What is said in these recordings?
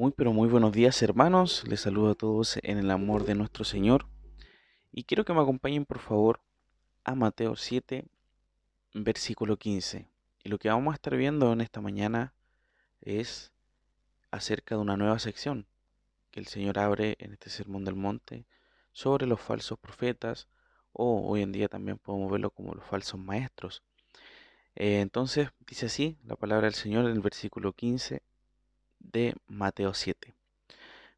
Muy pero muy buenos días hermanos, les saludo a todos en el amor de nuestro Señor y quiero que me acompañen por favor a Mateo 7, versículo 15. Y lo que vamos a estar viendo en esta mañana es acerca de una nueva sección que el Señor abre en este Sermón del Monte sobre los falsos profetas o hoy en día también podemos verlo como los falsos maestros. Eh, entonces dice así la palabra del Señor en el versículo 15 de Mateo 7.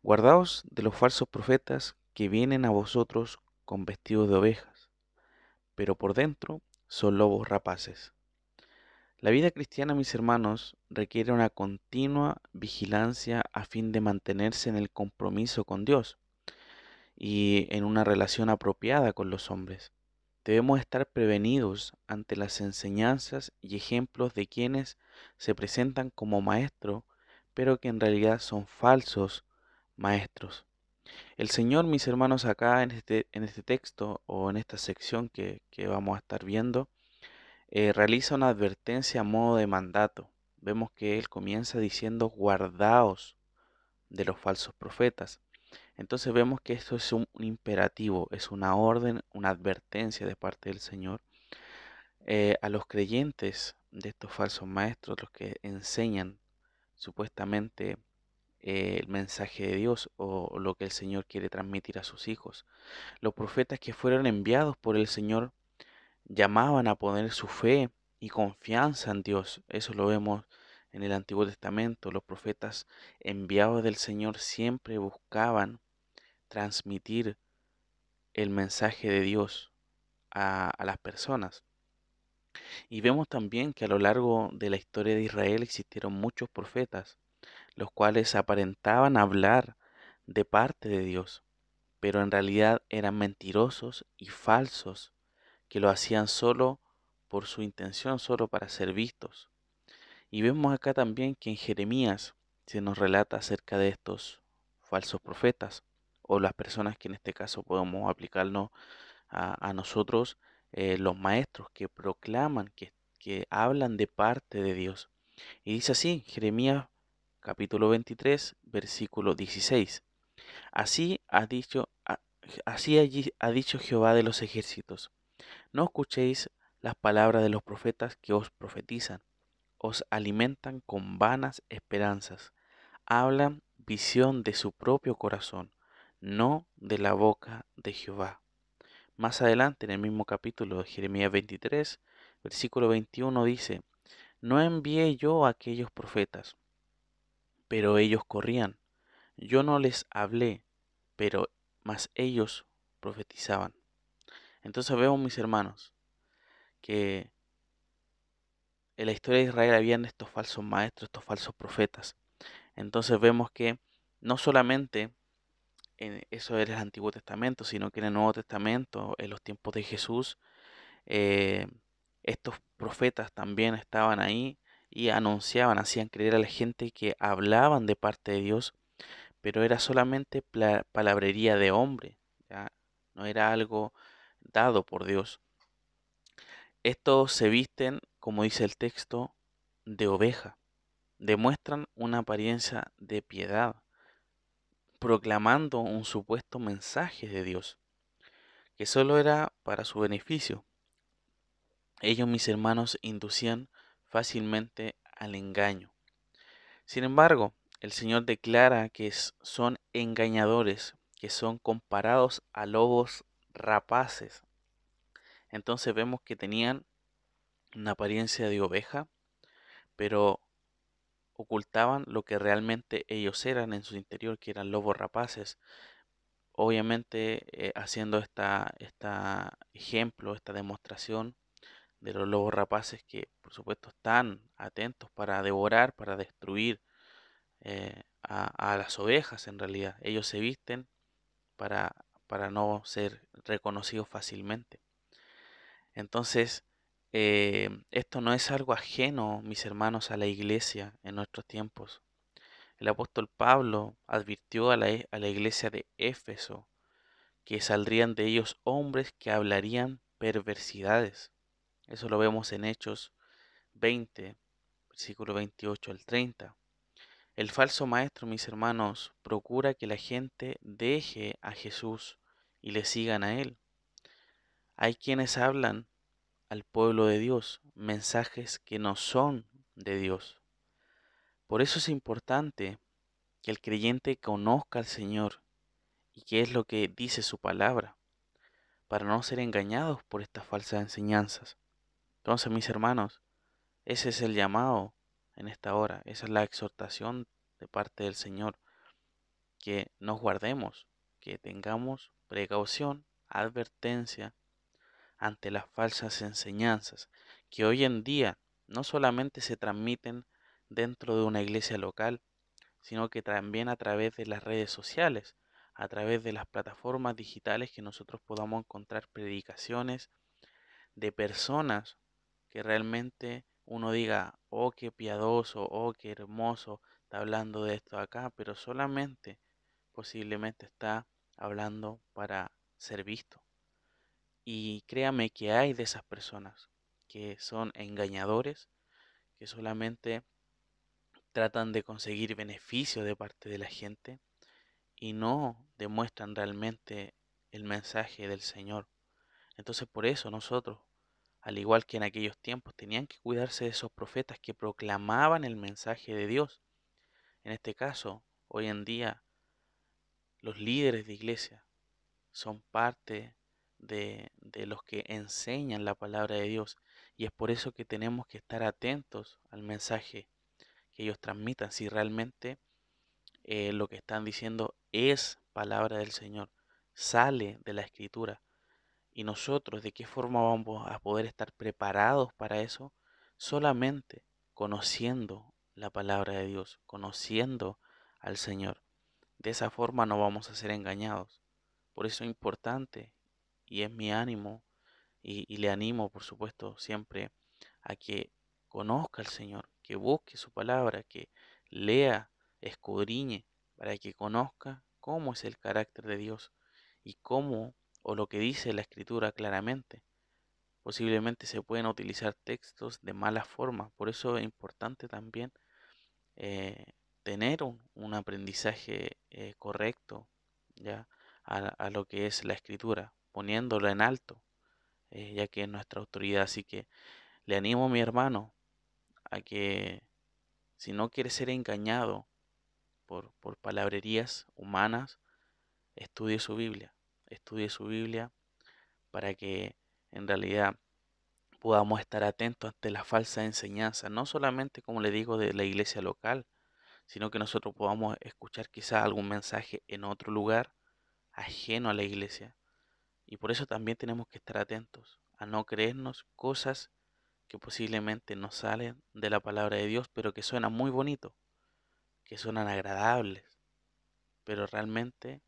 Guardaos de los falsos profetas que vienen a vosotros con vestidos de ovejas, pero por dentro son lobos rapaces. La vida cristiana, mis hermanos, requiere una continua vigilancia a fin de mantenerse en el compromiso con Dios y en una relación apropiada con los hombres. Debemos estar prevenidos ante las enseñanzas y ejemplos de quienes se presentan como maestros pero que en realidad son falsos maestros. El Señor, mis hermanos, acá en este, en este texto o en esta sección que, vamos a estar viendo, eh, realiza una advertencia a modo de mandato. Vemos que Él comienza diciendo, guardaos de los falsos profetas. Entonces vemos que esto es un, imperativo, es una orden, una advertencia de parte del Señor eh, a los creyentes de estos falsos maestros, los que enseñan supuestamente eh, el mensaje de Dios o lo que el Señor quiere transmitir a sus hijos. Los profetas que fueron enviados por el Señor llamaban a poner su fe y confianza en Dios. Eso lo vemos en el Antiguo Testamento. Los profetas enviados del Señor siempre buscaban transmitir el mensaje de Dios a, a las personas. Y vemos también que a lo largo de la historia de Israel existieron muchos profetas, los cuales aparentaban hablar de parte de Dios, pero en realidad eran mentirosos y falsos, que lo hacían solo por su intención, solo para ser vistos. Y vemos acá también que en Jeremías se nos relata acerca de estos falsos profetas, o las personas que en este caso podemos aplicarnos a, a nosotros, eh, los maestros que proclaman, que, que hablan de parte de Dios. Y dice así, Jeremías capítulo 23, versículo 16. Así ha dicho, así allí ha dicho Jehová de los ejércitos. No escuchéis las palabras de los profetas que os profetizan, os alimentan con vanas esperanzas, hablan visión de su propio corazón, no de la boca de Jehová. Más adelante, en el mismo capítulo de Jeremías 23, versículo 21 dice, No envié yo a aquellos profetas, pero ellos corrían. Yo no les hablé, pero más ellos profetizaban. Entonces vemos, mis hermanos, que en la historia de Israel habían estos falsos maestros, estos falsos profetas. Entonces vemos que no solamente eso era el Antiguo Testamento, sino que en el Nuevo Testamento, en los tiempos de Jesús, eh, estos profetas también estaban ahí y anunciaban, hacían creer a la gente que hablaban de parte de Dios, pero era solamente palabrería de hombre, no era algo dado por Dios. Estos se visten, como dice el texto, de oveja, demuestran una apariencia de piedad, proclamando un supuesto mensaje de Dios, que solo era para su beneficio. Ellos, mis hermanos, inducían fácilmente al engaño. Sin embargo, el Señor declara que son engañadores, que son comparados a lobos rapaces. Entonces vemos que tenían una apariencia de oveja, pero ocultaban lo que realmente ellos eran en su interior, que eran lobos rapaces. Obviamente eh, haciendo esta, ejemplo, esta demostración de los lobos rapaces que por supuesto están atentos para devorar, para destruir eh, a, a, las ovejas en realidad. Ellos se visten para, para no ser reconocidos fácilmente. Entonces, eh, esto no es algo ajeno, mis hermanos, a la iglesia en nuestros tiempos. El apóstol Pablo advirtió a la, a la iglesia de Éfeso que saldrían de ellos hombres que hablarían perversidades. Eso lo vemos en Hechos 20, versículo 28 al 30. El falso maestro, mis hermanos, procura que la gente deje a Jesús y le sigan a Él. Hay quienes hablan al pueblo de Dios mensajes que no son de Dios. Por eso es importante que el creyente conozca al Señor y qué es lo que dice su palabra, para no ser engañados por estas falsas enseñanzas. Entonces, mis hermanos, ese es el llamado en esta hora. Esa es la exhortación de parte del Señor. Que nos guardemos, que tengamos precaución, advertencia ante las falsas enseñanzas que hoy en día no solamente se transmiten dentro de una iglesia local, sino que también a través de las redes sociales, a través de las plataformas digitales que nosotros podamos encontrar predicaciones de personas que realmente uno diga, oh, qué piadoso, oh, qué hermoso, está hablando de esto acá, pero solamente posiblemente está hablando para ser visto. Y créame que hay de esas personas que son engañadores, que solamente tratan de conseguir beneficio de parte de la gente y no demuestran realmente el mensaje del Señor. Entonces por eso nosotros al igual que en aquellos tiempos, tenían que cuidarse de esos profetas que proclamaban el mensaje de Dios. En este caso, hoy en día, los líderes de iglesia son parte de, de, los que enseñan la palabra de Dios y es por eso que tenemos que estar atentos al mensaje que ellos transmitan, si realmente eh, lo que están diciendo es palabra del Señor, sale de la escritura ¿Y nosotros de qué forma vamos a poder estar preparados para eso? Solamente conociendo la palabra de Dios, conociendo al Señor. De esa forma no vamos a ser engañados. Por eso es importante, y es mi ánimo, y, le animo, por supuesto, siempre a que conozca al Señor, que busque su palabra, que lea, escudriñe, para que conozca cómo es el carácter de Dios y cómo o lo que dice la escritura claramente. Posiblemente se pueden utilizar textos de mala forma, por eso es importante también eh, tener un, aprendizaje eh, correcto ya a, lo que es la escritura, poniéndolo en alto, eh, ya que es nuestra autoridad. Así que le animo a mi hermano a que si no quiere ser engañado por, por palabrerías humanas, estudie su Biblia estudie su Biblia para que en realidad podamos estar atentos ante la falsa enseñanza, no solamente como le digo de la iglesia local, sino que nosotros podamos escuchar quizás algún mensaje en otro lugar ajeno a la iglesia. Y por eso también tenemos que estar atentos a no creernos cosas que posiblemente no salen de la palabra de Dios, pero que suenan muy bonito, que suenan agradables, pero realmente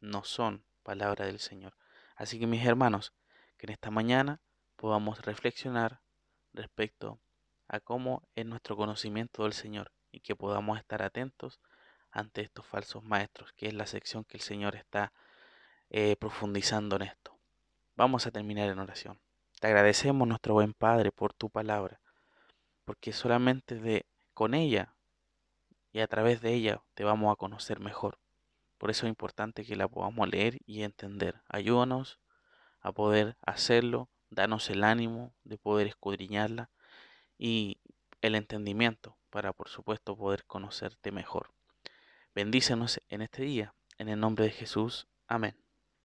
no son palabra del Señor. Así que mis hermanos, que en esta mañana podamos reflexionar respecto a cómo es nuestro conocimiento del Señor y que podamos estar atentos ante estos falsos maestros, que es la sección que el Señor está eh, profundizando en esto. Vamos a terminar en oración. Te agradecemos, nuestro buen Padre, por tu palabra, porque solamente de con ella y a través de ella te vamos a conocer mejor. Por eso es importante que la podamos leer y entender. Ayúdanos a poder hacerlo, danos el ánimo de poder escudriñarla y el entendimiento para, por supuesto, poder conocerte mejor. Bendícenos en este día. En el nombre de Jesús. Amén.